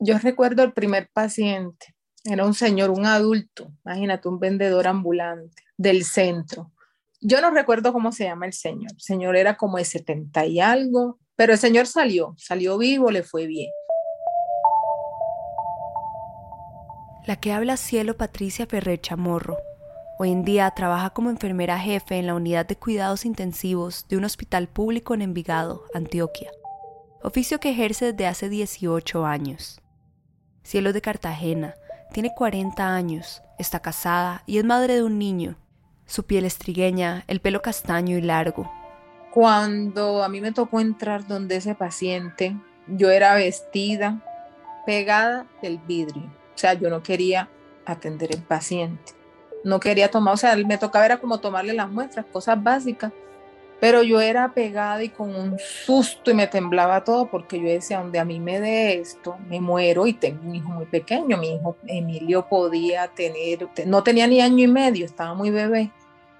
Yo recuerdo el primer paciente, era un señor, un adulto, imagínate, un vendedor ambulante del centro. Yo no recuerdo cómo se llama el señor. El señor era como de 70 y algo, pero el señor salió, salió vivo, le fue bien. La que habla cielo Patricia Ferrer Chamorro. Hoy en día trabaja como enfermera jefe en la unidad de cuidados intensivos de un hospital público en Envigado, Antioquia, oficio que ejerce desde hace 18 años. Cielo de Cartagena, tiene 40 años, está casada y es madre de un niño. Su piel es trigueña, el pelo castaño y largo. Cuando a mí me tocó entrar donde ese paciente, yo era vestida pegada del vidrio o sea, yo no quería atender el paciente. No quería tomar, o sea, me tocaba era como tomarle las muestras, cosas básicas. Pero yo era pegada y con un susto y me temblaba todo porque yo decía, donde a mí me dé esto, me muero y tengo un hijo muy pequeño. Mi hijo Emilio podía tener, no tenía ni año y medio, estaba muy bebé.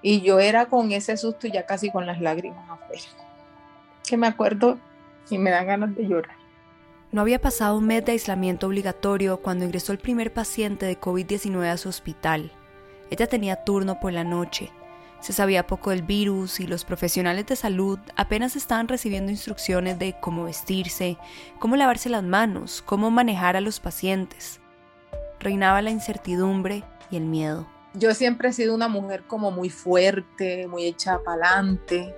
Y yo era con ese susto y ya casi con las lágrimas afuera. Que me acuerdo y me dan ganas de llorar. No había pasado un mes de aislamiento obligatorio cuando ingresó el primer paciente de COVID-19 a su hospital. Ella tenía turno por la noche. Se sabía poco del virus y los profesionales de salud apenas estaban recibiendo instrucciones de cómo vestirse, cómo lavarse las manos, cómo manejar a los pacientes. Reinaba la incertidumbre y el miedo. Yo siempre he sido una mujer como muy fuerte, muy hecha para adelante.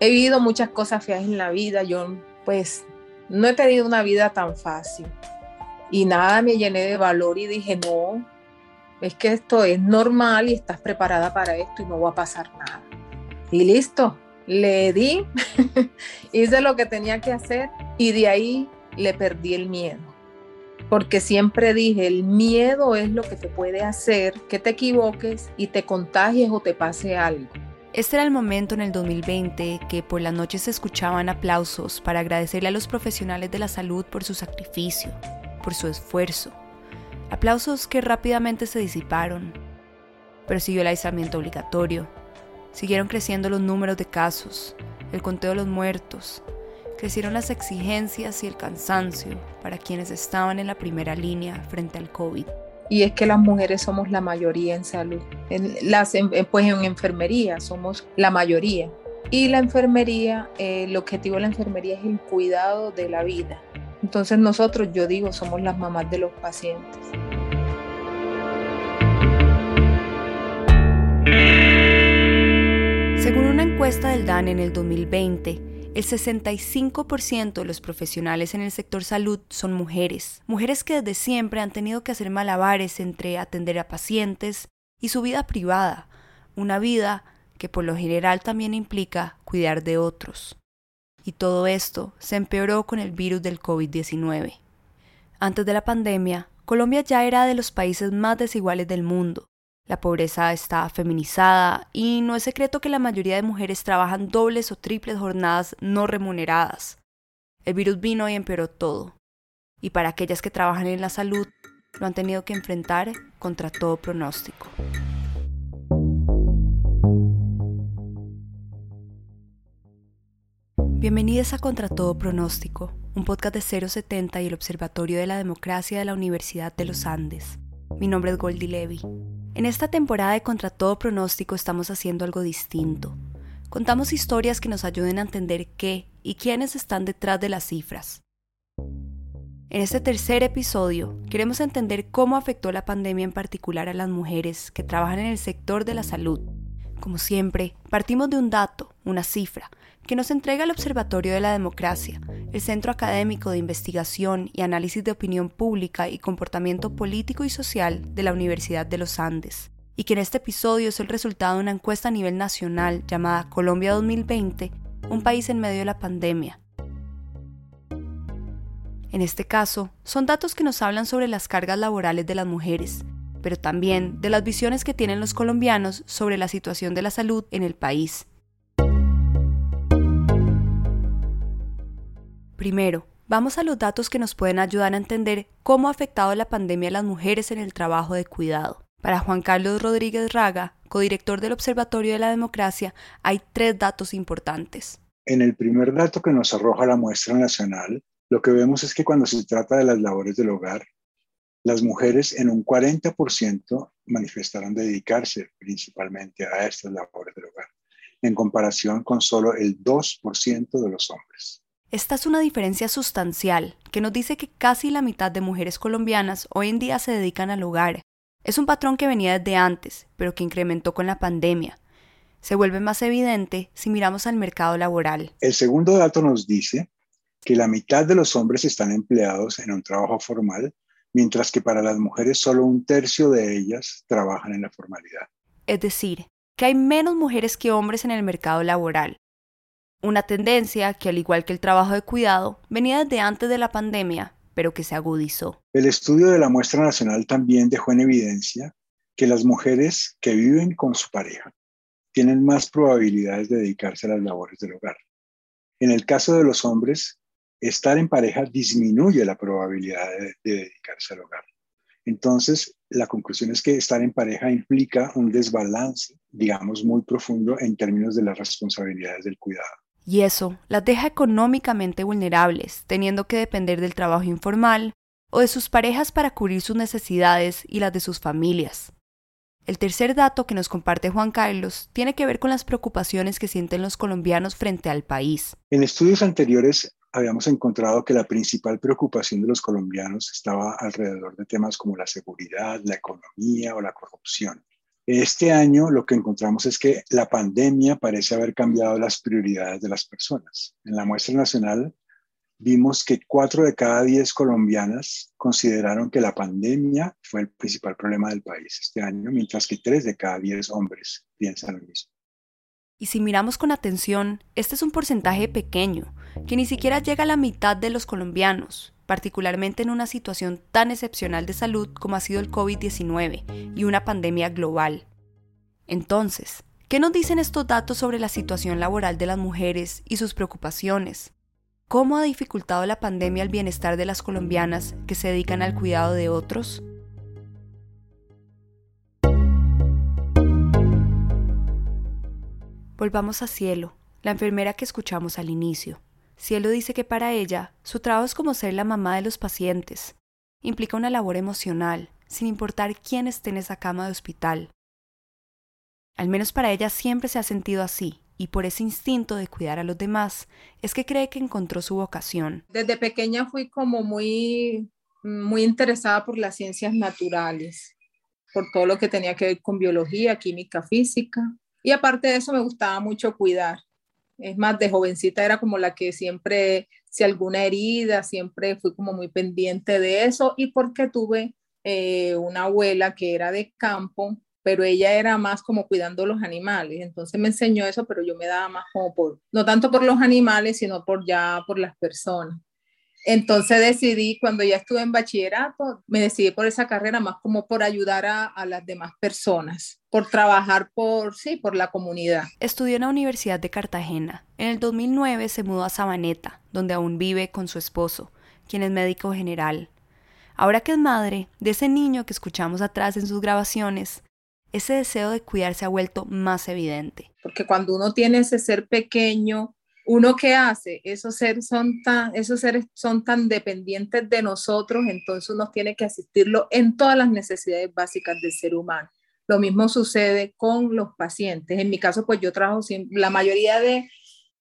He vivido muchas cosas feas en la vida. Yo pues no he tenido una vida tan fácil. Y nada, me llené de valor y dije, no, es que esto es normal y estás preparada para esto y no va a pasar nada. Y listo, le di, hice lo que tenía que hacer y de ahí le perdí el miedo. Porque siempre dije, el miedo es lo que te puede hacer que te equivoques y te contagies o te pase algo. Este era el momento en el 2020 que por las noches se escuchaban aplausos para agradecerle a los profesionales de la salud por su sacrificio, por su esfuerzo. Aplausos que rápidamente se disiparon. Pero siguió el aislamiento obligatorio. Siguieron creciendo los números de casos, el conteo de los muertos. Crecieron las exigencias y el cansancio para quienes estaban en la primera línea frente al COVID y es que las mujeres somos la mayoría en salud. En las, pues en enfermería somos la mayoría. Y la enfermería, eh, el objetivo de la enfermería es el cuidado de la vida. Entonces nosotros, yo digo, somos las mamás de los pacientes. Según una encuesta del DAN en el 2020, el 65% de los profesionales en el sector salud son mujeres, mujeres que desde siempre han tenido que hacer malabares entre atender a pacientes y su vida privada, una vida que por lo general también implica cuidar de otros. Y todo esto se empeoró con el virus del COVID-19. Antes de la pandemia, Colombia ya era de los países más desiguales del mundo, la pobreza está feminizada y no es secreto que la mayoría de mujeres trabajan dobles o triples jornadas no remuneradas. El virus vino y empeoró todo. Y para aquellas que trabajan en la salud, lo han tenido que enfrentar contra todo pronóstico. Bienvenidos a Contra todo pronóstico, un podcast de 070 y el Observatorio de la Democracia de la Universidad de los Andes. Mi nombre es Goldie Levy. En esta temporada de Contra todo pronóstico estamos haciendo algo distinto. Contamos historias que nos ayuden a entender qué y quiénes están detrás de las cifras. En este tercer episodio queremos entender cómo afectó la pandemia en particular a las mujeres que trabajan en el sector de la salud. Como siempre, partimos de un dato, una cifra, que nos entrega el Observatorio de la Democracia, el Centro Académico de Investigación y Análisis de Opinión Pública y Comportamiento Político y Social de la Universidad de los Andes, y que en este episodio es el resultado de una encuesta a nivel nacional llamada Colombia 2020, un país en medio de la pandemia. En este caso, son datos que nos hablan sobre las cargas laborales de las mujeres, pero también de las visiones que tienen los colombianos sobre la situación de la salud en el país Primero, vamos a los datos que nos pueden ayudar a entender cómo ha afectado la pandemia a las mujeres en el trabajo de cuidado. Para Juan Carlos Rodríguez Raga, codirector del Observatorio de la Democracia, hay tres datos importantes. En el primer dato que nos arroja la muestra nacional, lo que vemos es que cuando se trata de las labores del hogar, las mujeres en un 40% manifestaron dedicarse principalmente a estas labores del hogar, en comparación con solo el 2% de los hombres. Esta es una diferencia sustancial que nos dice que casi la mitad de mujeres colombianas hoy en día se dedican al hogar. Es un patrón que venía desde antes, pero que incrementó con la pandemia. Se vuelve más evidente si miramos al mercado laboral. El segundo dato nos dice que la mitad de los hombres están empleados en un trabajo formal, mientras que para las mujeres solo un tercio de ellas trabajan en la formalidad. Es decir, que hay menos mujeres que hombres en el mercado laboral, una tendencia que, al igual que el trabajo de cuidado, venía desde antes de la pandemia, pero que se agudizó. El estudio de la muestra nacional también dejó en evidencia que las mujeres que viven con su pareja tienen más probabilidades de dedicarse a las labores del hogar. En el caso de los hombres, estar en pareja disminuye la probabilidad de, dedicarse al hogar. Entonces, la conclusión es que estar en pareja implica un desbalance, digamos, muy profundo en términos de las responsabilidades del cuidado. Y eso las deja económicamente vulnerables, teniendo que depender del trabajo informal o de sus parejas para cubrir sus necesidades y las de sus familias. El tercer dato que nos comparte Juan Carlos tiene que ver con las preocupaciones que sienten los colombianos frente al país. En estudios anteriores habíamos encontrado que la principal preocupación de los colombianos estaba alrededor de temas como la seguridad, la economía o la corrupción. Este año lo que encontramos es que la pandemia parece haber cambiado las prioridades de las personas. En la muestra nacional vimos que cuatro de cada diez colombianas consideraron que la pandemia fue el principal problema del país este año, mientras que tres de cada diez hombres piensan lo mismo. Y si miramos con atención, este es un porcentaje pequeño, que ni siquiera llega a la mitad de los colombianos, particularmente en una situación tan excepcional de salud como ha sido el COVID-19 y una pandemia global. Entonces, ¿qué nos dicen estos datos sobre la situación laboral de las mujeres y sus preocupaciones? ¿Cómo ha dificultado la pandemia el bienestar de las colombianas que se dedican al cuidado de otros? Volvamos a Cielo, la enfermera que escuchamos al inicio. Cielo dice que para ella, su trabajo es como ser la mamá de los pacientes. Implica una labor emocional, sin importar quién esté en esa cama de hospital. Al menos para ella siempre se ha sentido así, y por ese instinto de cuidar a los demás, es que cree que encontró su vocación. Desde pequeña fui como muy, muy interesada por las ciencias naturales, por todo lo que tenía que ver con biología, química, física. Y aparte de eso me gustaba mucho cuidar. Es más, de jovencita era como la que siempre, si alguna herida, siempre fui como muy pendiente de eso y porque tuve eh, una abuela que era de campo, pero ella era más como cuidando los animales, entonces me enseñó eso, pero yo me daba más como por, no tanto por los animales, sino por ya por las personas. Entonces decidí, cuando ya estuve en bachillerato, me decidí por esa carrera más como por ayudar a, a, las demás personas, por trabajar por, sí, por la comunidad. Estudió en la Universidad de Cartagena. En el 2009 se mudó a Sabaneta, donde aún vive con su esposo, quien es médico general. Ahora que es madre de ese niño que escuchamos atrás en sus grabaciones, ese deseo de cuidar se ha vuelto más evidente. Porque cuando uno tiene ese ser pequeño, uno que hace, esos seres son tan, esos seres son tan dependientes de nosotros, entonces uno tiene que asistirlo en todas las necesidades básicas del ser humano. Lo mismo sucede con los pacientes. En mi caso, pues yo trabajo, la mayoría de,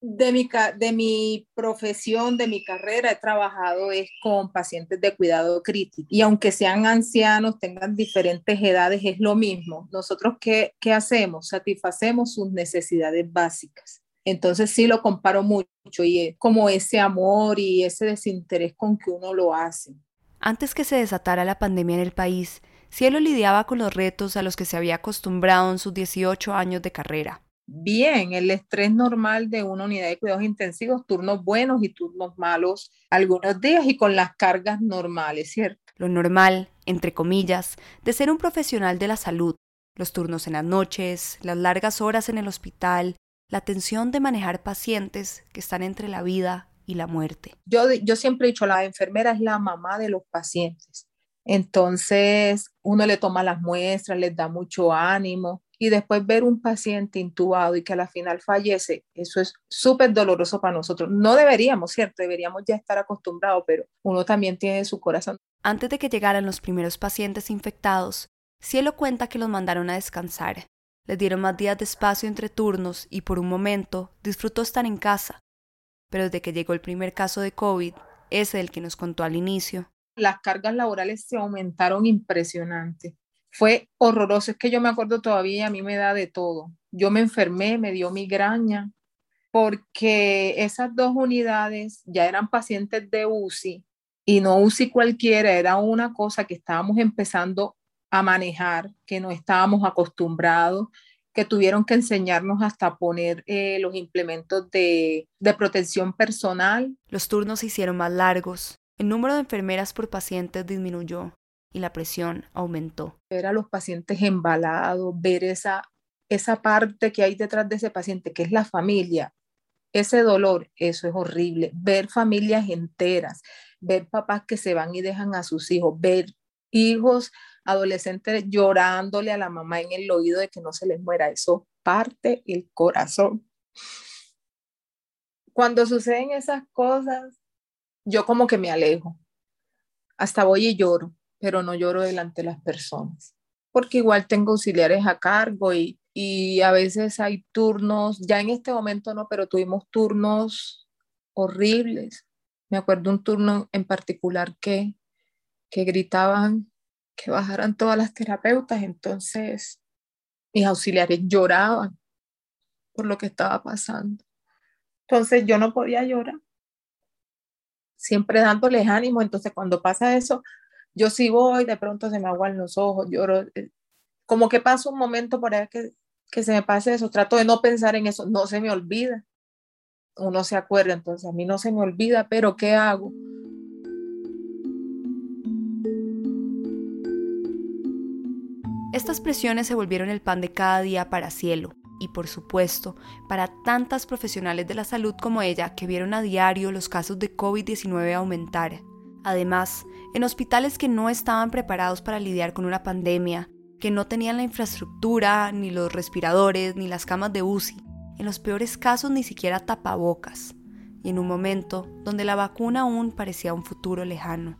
de, mi, de mi profesión, de mi carrera, he trabajado es con pacientes de cuidado crítico. Y aunque sean ancianos, tengan diferentes edades, es lo mismo. Nosotros, ¿qué, qué hacemos? Satisfacemos sus necesidades básicas. Entonces sí lo comparo mucho y es como ese amor y ese desinterés con que uno lo hace. Antes que se desatara la pandemia en el país, Cielo lidiaba con los retos a los que se había acostumbrado en sus 18 años de carrera. Bien, el estrés normal de una unidad de cuidados intensivos, turnos buenos y turnos malos algunos días y con las cargas normales, ¿cierto? Lo normal, entre comillas, de ser un profesional de la salud, los turnos en las noches, las largas horas en el hospital, la tensión de manejar pacientes que están entre la vida y la muerte. Yo, yo siempre he dicho, la enfermera es la mamá de los pacientes. Entonces, uno le toma las muestras, les da mucho ánimo y después ver un paciente intubado y que a la final fallece, eso es súper doloroso para nosotros. No deberíamos, ¿cierto? Deberíamos ya estar acostumbrados, pero uno también tiene su corazón. Antes de que llegaran los primeros pacientes infectados, Cielo cuenta que los mandaron a descansar. Les dieron más días de espacio entre turnos y por un momento disfrutó estar en casa. Pero desde que llegó el primer caso de COVID, ese del que nos contó al inicio, las cargas laborales se aumentaron impresionante. Fue horroroso, es que yo me acuerdo todavía, a mí me da de todo. Yo me enfermé, me dio migraña, porque esas dos unidades ya eran pacientes de UCI y no UCI cualquiera, era una cosa que estábamos empezando a manejar, que no estábamos acostumbrados, que tuvieron que enseñarnos hasta poner eh, los implementos de, de protección personal. Los turnos se hicieron más largos, el número de enfermeras por pacientes disminuyó y la presión aumentó. Ver a los pacientes embalados, ver esa, esa parte que hay detrás de ese paciente, que es la familia, ese dolor, eso es horrible. Ver familias enteras, ver papás que se van y dejan a sus hijos, ver hijos adolescentes llorándole a la mamá en el oído de que no se les muera, eso parte el corazón. Cuando suceden esas cosas, yo como que me alejo. Hasta voy y lloro pero no lloro delante de las personas, porque igual tengo auxiliares a cargo y, y a veces hay turnos, ya en este momento no, pero tuvimos turnos horribles. Me acuerdo un turno en particular que, que gritaban que bajaran todas las terapeutas, entonces mis auxiliares lloraban por lo que estaba pasando. Entonces yo no podía llorar, siempre dándoles ánimo, entonces cuando pasa eso, yo sí voy, de pronto se me aguan los ojos, lloro, eh, como que paso un momento para que, que se me pase eso, trato de no pensar en eso, no se me olvida, uno se acuerda, entonces a mí no se me olvida, pero ¿qué hago? Estas presiones se volvieron el pan de cada día para Cielo y por supuesto para tantas profesionales de la salud como ella que vieron a diario los casos de COVID-19 aumentar. Además, en hospitales que no estaban preparados para lidiar con una pandemia, que no tenían la infraestructura, ni los respiradores, ni las camas de UCI, en los peores casos ni siquiera tapabocas, y en un momento donde la vacuna aún parecía un futuro lejano.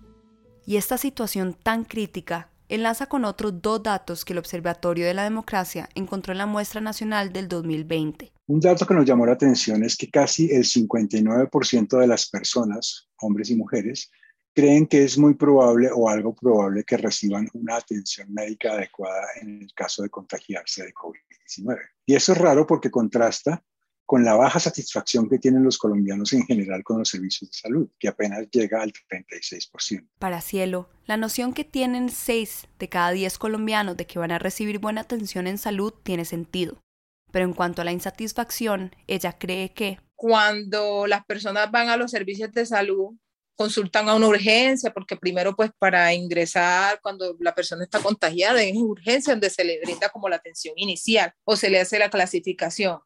Y esta situación tan crítica enlaza con otros dos datos que el Observatorio de la Democracia encontró en la muestra nacional del 2020. Un dato que nos llamó la atención es que casi el 59% de las personas, hombres y mujeres, creen que es muy probable o algo probable que reciban una atención médica adecuada en el caso de contagiarse de COVID-19. Y eso es raro porque contrasta con la baja satisfacción que tienen los colombianos en general con los servicios de salud, que apenas llega al 36%. Para Cielo, la noción que tienen 6 de cada 10 colombianos de que van a recibir buena atención en salud tiene sentido. Pero en cuanto a la insatisfacción, ella cree que... Cuando las personas van a los servicios de salud, consultan a una urgencia, porque primero pues para ingresar cuando la persona está contagiada es urgencia donde se le brinda como la atención inicial o se le hace la clasificación.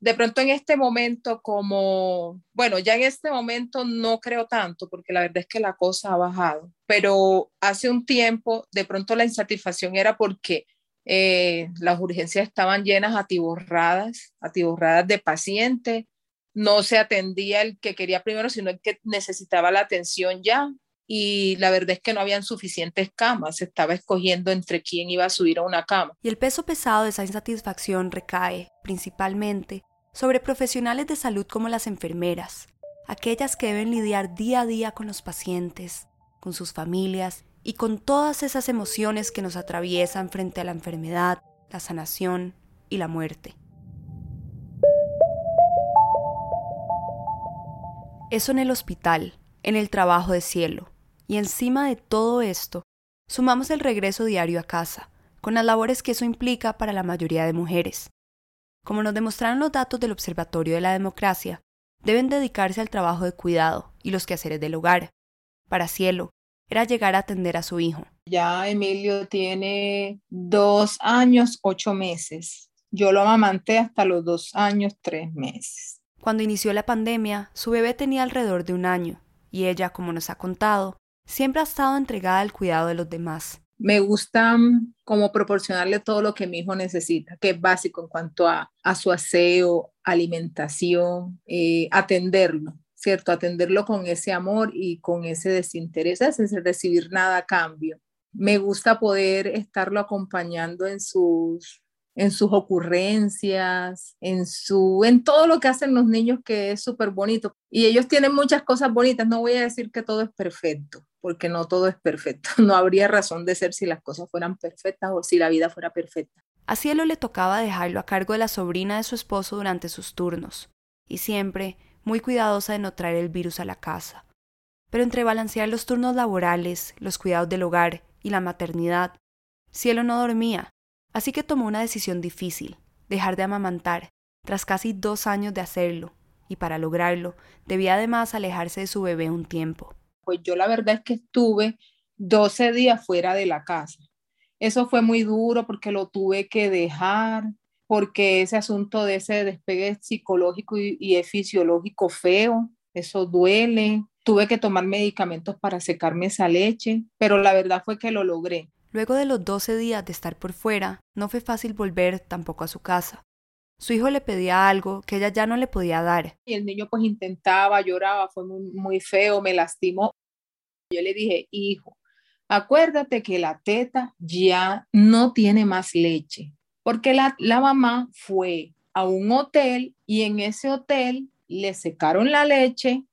De pronto en este momento como, bueno, ya en este momento no creo tanto porque la verdad es que la cosa ha bajado, pero hace un tiempo de pronto la insatisfacción era porque eh, las urgencias estaban llenas, atiborradas, atiborradas de pacientes no se atendía el que quería primero, sino el que necesitaba la atención ya. Y la verdad es que no habían suficientes camas, se estaba escogiendo entre quién iba a subir a una cama. Y el peso pesado de esa insatisfacción recae, principalmente, sobre profesionales de salud como las enfermeras, aquellas que deben lidiar día a día con los pacientes, con sus familias y con todas esas emociones que nos atraviesan frente a la enfermedad, la sanación y la muerte. Eso en el hospital, en el trabajo de cielo. Y encima de todo esto, sumamos el regreso diario a casa, con las labores que eso implica para la mayoría de mujeres. Como nos demostraron los datos del Observatorio de la Democracia, deben dedicarse al trabajo de cuidado y los quehaceres del hogar. Para Cielo, era llegar a atender a su hijo. Ya Emilio tiene dos años, ocho meses. Yo lo amamanté hasta los dos años, tres meses. Cuando inició la pandemia, su bebé tenía alrededor de un año, y ella, como nos ha contado, siempre ha estado entregada al cuidado de los demás. Me gusta mm, como proporcionarle todo lo que mi hijo necesita, que es básico en cuanto a, su aseo, alimentación, eh, atenderlo, ¿cierto? Atenderlo con ese amor y con ese desinterés, sin recibir nada a cambio. Me gusta poder estarlo acompañando en sus en sus ocurrencias, en su en todo lo que hacen los niños que es súper bonito. Y ellos tienen muchas cosas bonitas, no voy a decir que todo es perfecto, porque no todo es perfecto. No habría razón de ser si las cosas fueran perfectas o si la vida fuera perfecta. A Cielo le tocaba dejarlo a cargo de la sobrina de su esposo durante sus turnos, y siempre muy cuidadosa de no traer el virus a la casa. Pero entre balancear los turnos laborales, los cuidados del hogar y la maternidad, Cielo no dormía, así que tomó una decisión difícil, dejar de amamantar, tras casi dos años de hacerlo, y para lograrlo debía además alejarse de su bebé un tiempo. Pues yo la verdad es que estuve 12 días fuera de la casa. Eso fue muy duro porque lo tuve que dejar, porque ese asunto de ese despegue psicológico y, fisiológico feo, eso duele. Tuve que tomar medicamentos para secarme esa leche, pero la verdad fue que lo logré. Luego de los 12 días de estar por fuera, no fue fácil volver tampoco a su casa. Su hijo le pedía algo que ella ya no le podía dar. Y el niño pues intentaba, lloraba, fue muy, muy feo, me lastimó. Yo le dije, hijo, acuérdate que la teta ya no tiene más leche porque la, mamá fue a un hotel y en ese hotel le secaron la leche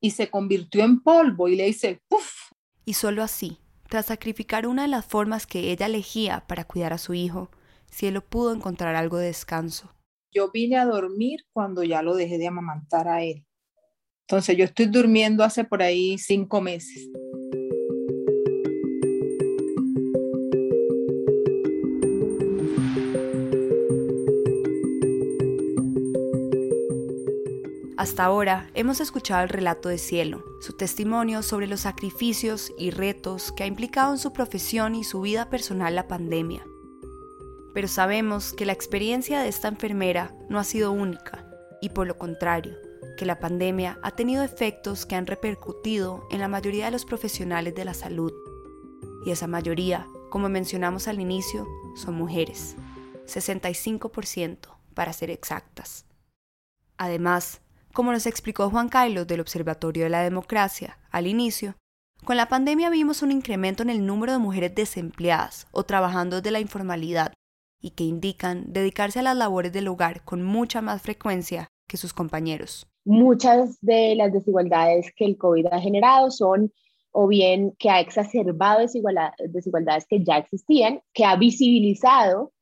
y se convirtió en polvo y le dice, ¡puf! Y solo así, tras sacrificar una de las formas que ella elegía para cuidar a su hijo, Cielo pudo encontrar algo de descanso. Yo vine a dormir cuando ya lo dejé de amamantar a él. Entonces yo estoy durmiendo hace por ahí cinco meses. Hasta ahora hemos escuchado el relato de Cielo, su testimonio sobre los sacrificios y retos que ha implicado en su profesión y su vida personal la pandemia. Pero sabemos que la experiencia de esta enfermera no ha sido única y por lo contrario, que la pandemia ha tenido efectos que han repercutido en la mayoría de los profesionales de la salud. Y esa mayoría, como mencionamos al inicio, son mujeres, 65% para ser exactas. Además, como nos explicó Juan Carlos del Observatorio de la Democracia al inicio, con la pandemia vimos un incremento en el número de mujeres desempleadas o trabajando desde la informalidad y que indican dedicarse a las labores del hogar con mucha más frecuencia que sus compañeros. Muchas de las desigualdades que el COVID ha generado son o bien que ha exacerbado desigualdades que ya existían, que ha visibilizado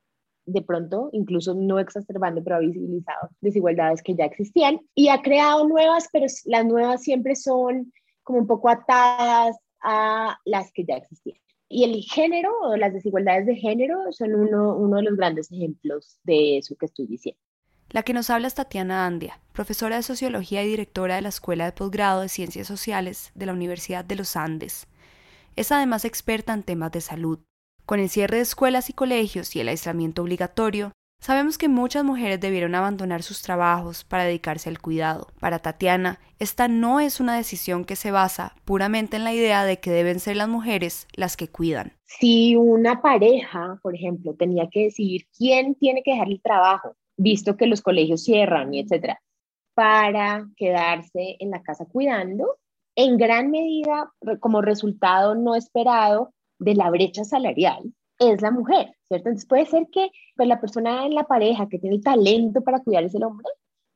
de pronto, incluso no exacerbando, pero ha visibilizado desigualdades que ya existían y ha creado nuevas, pero las nuevas siempre son como un poco atadas a las que ya existían. Y el género o las desigualdades de género son uno, uno de los grandes ejemplos de eso que estoy diciendo. La que nos habla es Tatiana Andia, profesora de Sociología y directora de la Escuela de Posgrado de Ciencias Sociales de la Universidad de los Andes. Es además experta en temas de salud. Con el cierre de escuelas y colegios y el aislamiento obligatorio, sabemos que muchas mujeres debieron abandonar sus trabajos para dedicarse al cuidado. Para Tatiana, esta no es una decisión que se basa puramente en la idea de que deben ser las mujeres las que cuidan. Si una pareja, por ejemplo, tenía que decidir quién tiene que dejar el trabajo, visto que los colegios cierran y etcétera, para quedarse en la casa cuidando, en gran medida, como resultado no esperado, de la brecha salarial es la mujer, ¿cierto? Entonces puede ser que pues, la persona en la pareja que tiene el talento para cuidar es el hombre,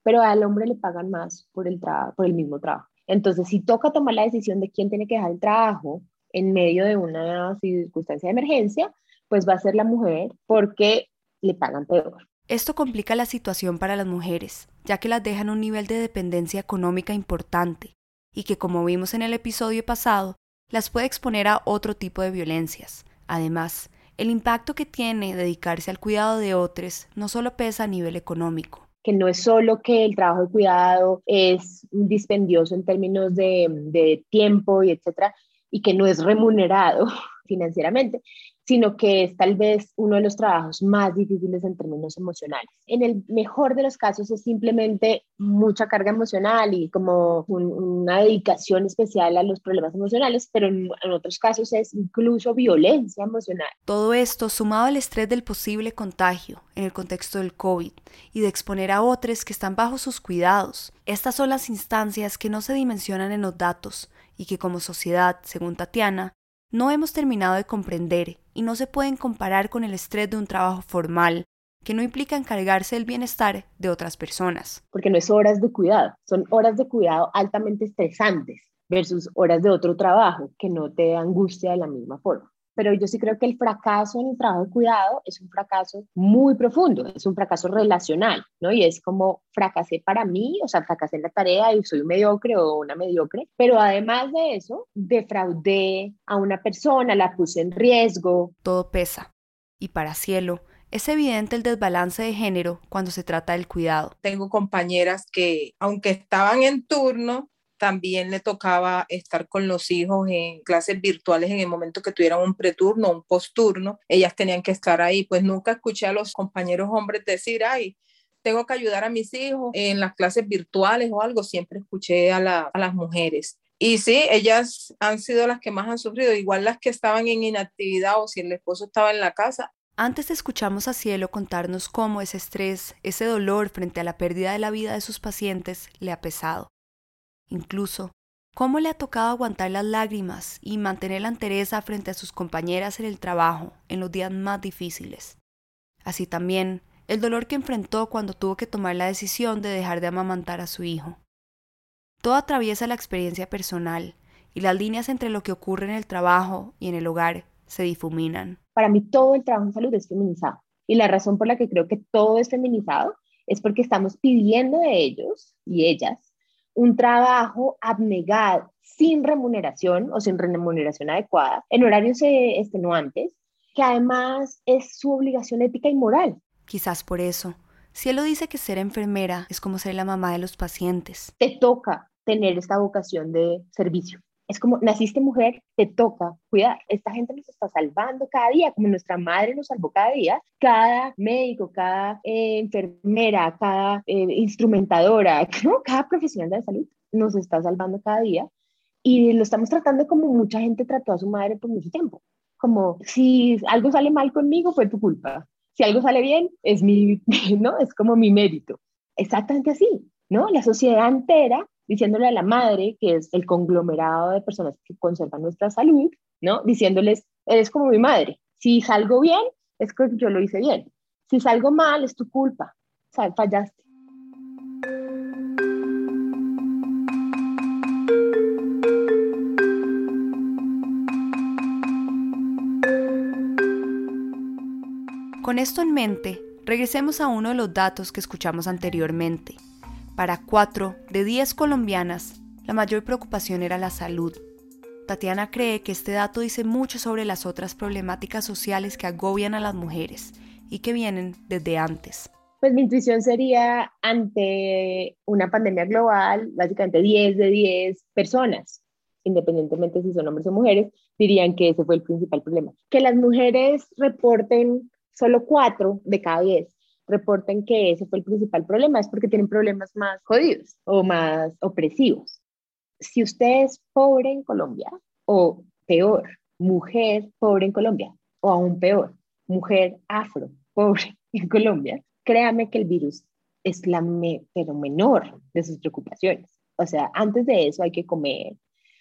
pero al hombre le pagan más por el, por el mismo trabajo. Entonces, si toca tomar la decisión de quién tiene que dejar el trabajo en medio de una circunstancia de emergencia, pues va a ser la mujer porque le pagan peor. Esto complica la situación para las mujeres, ya que las dejan un nivel de dependencia económica importante y que, como vimos en el episodio pasado, las puede exponer a otro tipo de violencias. Además, el impacto que tiene dedicarse al cuidado de otros no solo pesa a nivel económico. Que no es solo que el trabajo de cuidado es dispendioso en términos de, tiempo y etcétera, y que no es remunerado, financieramente, sino que es tal vez uno de los trabajos más difíciles en términos emocionales. En el mejor de los casos es simplemente mucha carga emocional y como una dedicación especial a los problemas emocionales, pero en, en otros casos es incluso violencia emocional. Todo esto sumado al estrés del posible contagio en el contexto del COVID y de exponer a otros que están bajo sus cuidados. Estas son las instancias que no se dimensionan en los datos y que como sociedad, según Tatiana, no hemos terminado de comprender y no se pueden comparar con el estrés de un trabajo formal que no implica encargarse del bienestar de otras personas. Porque no es horas de cuidado, son horas de cuidado altamente estresantes versus horas de otro trabajo que no te angustia de la misma forma pero yo sí creo que el fracaso en el trabajo de cuidado es un fracaso muy profundo, es un fracaso relacional, ¿no? Y es como fracasé para mí, o sea, fracasé en la tarea y soy un mediocre o una mediocre, pero además de eso, defraudé a una persona, la puse en riesgo. Todo pesa. Y para Cielo, es evidente el desbalance de género cuando se trata del cuidado. Tengo compañeras que, aunque estaban en turno, también le tocaba estar con los hijos en clases virtuales en el momento que tuvieran un preturno, un posturno, ellas tenían que estar ahí. Pues nunca escuché a los compañeros hombres decir, ay, tengo que ayudar a mis hijos en las clases virtuales o algo, siempre escuché a, las mujeres. Y sí, ellas han sido las que más han sufrido, igual las que estaban en inactividad o si el esposo estaba en la casa. Antes escuchamos a Cielo contarnos cómo ese estrés, ese dolor frente a la pérdida de la vida de sus pacientes le ha pesado. Incluso, cómo le ha tocado aguantar las lágrimas y mantener la entereza frente a sus compañeras en el trabajo en los días más difíciles. Así también, el dolor que enfrentó cuando tuvo que tomar la decisión de dejar de amamantar a su hijo. Todo atraviesa la experiencia personal y las líneas entre lo que ocurre en el trabajo y en el hogar se difuminan. Para mí todo el trabajo en salud es feminizado y la razón por la que creo que todo es feminizado es porque estamos pidiendo de ellos y ellas un trabajo abnegado, sin remuneración o sin remuneración adecuada, en horarios eh, extenuantes, que además es su obligación ética y moral. Quizás por eso. Cielo dice que ser enfermera es como ser la mamá de los pacientes. Te toca tener esta vocación de servicio. Es como, naciste mujer, te toca cuidar. Esta gente nos está salvando cada día, como nuestra madre nos salvó cada día. Cada médico, cada eh, enfermera, cada eh, instrumentadora, cada profesional de la salud nos está salvando cada día. Y lo estamos tratando como mucha gente trató a su madre por mucho tiempo. Como, si algo sale mal conmigo, fue tu culpa. Si algo sale bien, es mi, ¿no? Es como mi mérito. Exactamente así, ¿no? La sociedad entera diciéndole a la madre, que es el conglomerado de personas que conservan nuestra salud, ¿no? Diciéndoles, eres como mi madre. Si salgo bien, es que yo lo hice bien. Si salgo mal, es tu culpa. Fallaste. Con esto en mente, regresemos a uno de los datos que escuchamos anteriormente, para cuatro de diez colombianas, la mayor preocupación era la salud. Tatiana cree que este dato dice mucho sobre las otras problemáticas sociales que agobian a las mujeres y que vienen desde antes. Pues mi intuición sería ante una pandemia global, básicamente 10 de 10 personas, independientemente si son hombres o mujeres, dirían que ese fue el principal problema. Que las mujeres reporten solo 4 de cada 10 reporten que ese fue el principal problema, es porque tienen problemas más jodidos o más opresivos. Si usted es pobre en Colombia, o peor, mujer pobre en Colombia, o aún peor, mujer afro pobre en Colombia, créame que el virus es la pero menor de sus preocupaciones. O sea, antes de eso hay que comer,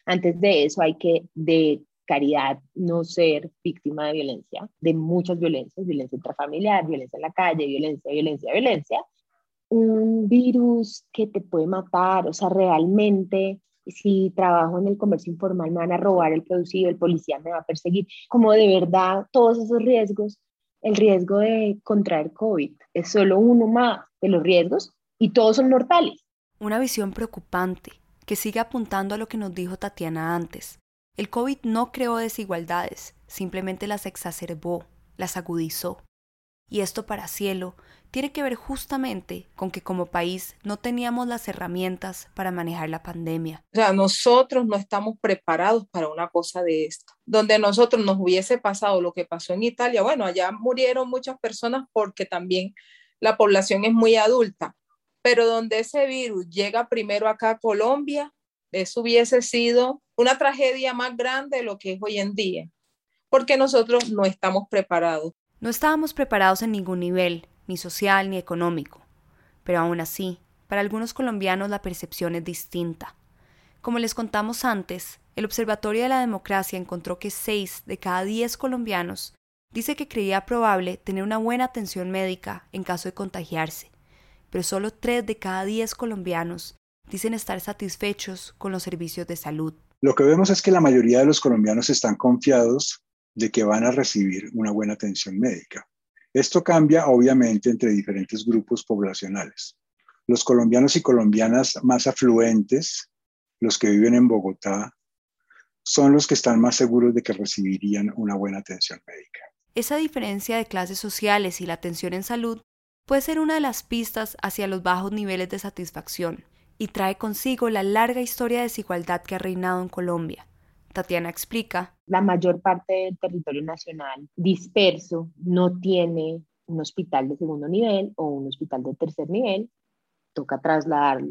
antes de eso hay que de caridad no ser víctima de violencia, de muchas violencias, violencia intrafamiliar, violencia en la calle, violencia, violencia, violencia, un virus que te puede matar, o sea, realmente si trabajo en el comercio informal me van a robar el producido, el policía me va a perseguir, como de verdad todos esos riesgos, el riesgo de contraer COVID es solo uno más de los riesgos y todos son mortales. Una visión preocupante que sigue apuntando a lo que nos dijo Tatiana antes, el COVID no creó desigualdades, simplemente las exacerbó, las agudizó. Y esto para Cielo tiene que ver justamente con que como país no teníamos las herramientas para manejar la pandemia. O sea, nosotros no estamos preparados para una cosa de esto. Donde nosotros nos hubiese pasado lo que pasó en Italia, bueno, allá murieron muchas personas porque también la población es muy adulta, pero donde ese virus llega primero acá a Colombia, eso hubiese sido una tragedia más grande de lo que es hoy en día, porque nosotros no estamos preparados. No estábamos preparados en ningún nivel, ni social ni económico. Pero aún así, para algunos colombianos la percepción es distinta. Como les contamos antes, el Observatorio de la Democracia encontró que 6 de cada 10 colombianos dice que creía probable tener una buena atención médica en caso de contagiarse, pero solo 3 de cada 10 colombianos dicen estar satisfechos con los servicios de salud. Lo que vemos es que la mayoría de los colombianos están confiados de que van a recibir una buena atención médica. Esto cambia obviamente entre diferentes grupos poblacionales. Los colombianos y colombianas más afluentes, los que viven en Bogotá, son los que están más seguros de que recibirían una buena atención médica. Esa diferencia de clases sociales y la atención en salud puede ser una de las pistas hacia los bajos niveles de satisfacción y trae consigo la larga historia de desigualdad que ha reinado en Colombia. Tatiana explica. La mayor parte del territorio nacional disperso no tiene un hospital de segundo nivel o un hospital de tercer nivel. Toca trasladar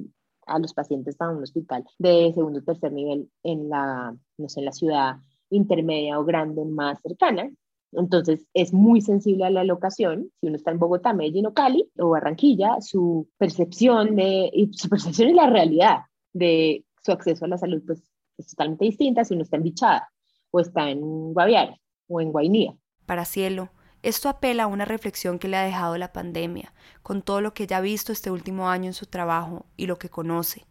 a los pacientes a un hospital de segundo o tercer nivel en la, no sé, en la ciudad intermedia o grande más cercana. Entonces es muy sensible a la locación. Si uno está en Bogotá, Medellín o Cali o Barranquilla, su percepción de, su percepción y la realidad de su acceso a la salud pues es totalmente distinta si uno está en Bichada o está en Guaviare o en Guainía. Para Cielo, esto apela a una reflexión que le ha dejado la pandemia, con todo lo que ya ha visto este último año en su trabajo y lo que conoce.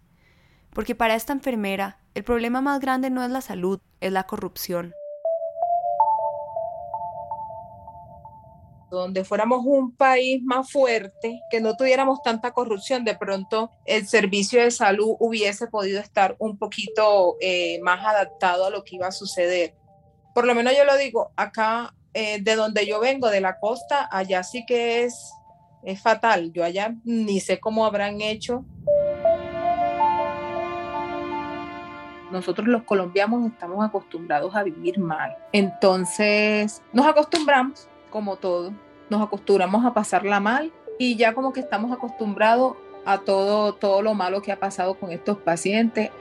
Porque para esta enfermera, el problema más grande no es la salud, es la corrupción. Donde fuéramos un país más fuerte, que no tuviéramos tanta corrupción, de pronto el servicio de salud hubiese podido estar un poquito eh, más adaptado a lo que iba a suceder. Por lo menos yo lo digo, acá eh, de donde yo vengo, de la costa, allá sí que es, es fatal. Yo allá ni sé cómo habrán hecho. Nosotros los colombianos estamos acostumbrados a vivir mal. Entonces nos acostumbramos como todo. Nos acostumbramos a pasarla mal y ya como que estamos acostumbrados a todo, todo lo malo que ha pasado con estos pacientes.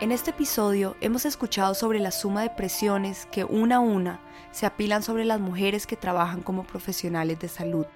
En este episodio hemos escuchado sobre la suma de presiones que una a una se apilan sobre las mujeres que trabajan como profesionales de salud.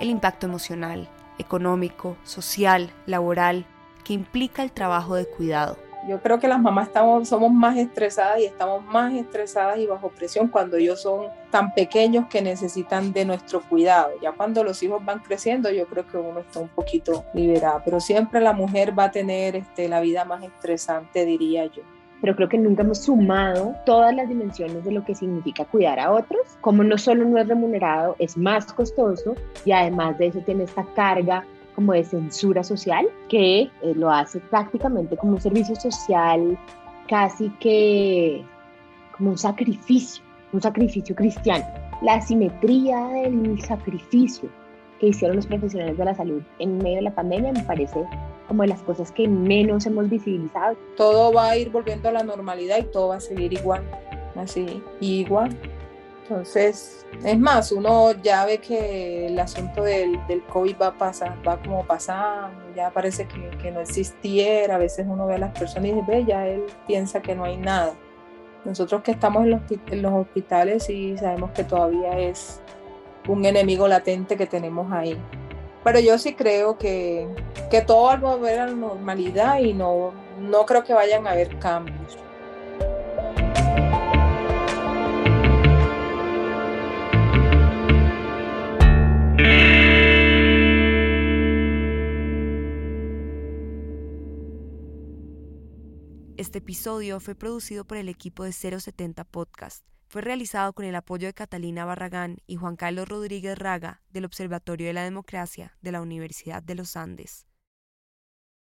El impacto emocional, económico, social, laboral, que implica el trabajo de cuidado. Yo creo que las mamás estamos, somos más estresadas y estamos más estresadas y bajo presión cuando ellos son tan pequeños que necesitan de nuestro cuidado. Ya cuando los hijos van creciendo, yo creo que uno está un poquito liberado, pero siempre la mujer va a tener este, la vida más estresante, diría yo pero creo que nunca hemos sumado todas las dimensiones de lo que significa cuidar a otros, como no solo no es remunerado, es más costoso y además de eso tiene esta carga como de censura social, que eh, lo hace prácticamente como un servicio social, casi que como un sacrificio, un sacrificio cristiano. La simetría del sacrificio que hicieron los profesionales de la salud en medio de la pandemia me parece como de las cosas que menos hemos visibilizado. Todo va a ir volviendo a la normalidad y todo va a seguir igual, así, igual. Entonces, es más, uno ya ve que el asunto del, COVID va, pasar, va como pasando, ya parece que, que, no existiera, a veces uno ve a las personas y dice, ve, ya él piensa que no hay nada. Nosotros que estamos en los, en los hospitales y sabemos que todavía es un enemigo latente que tenemos ahí. Pero yo sí creo que, que todo va a volver a la normalidad y no, no creo que vayan a haber cambios. Este episodio fue producido por el equipo de 070 Podcast. Fue realizado con el apoyo de Catalina Barragán y Juan Carlos Rodríguez Raga del Observatorio de la Democracia de la Universidad de los Andes.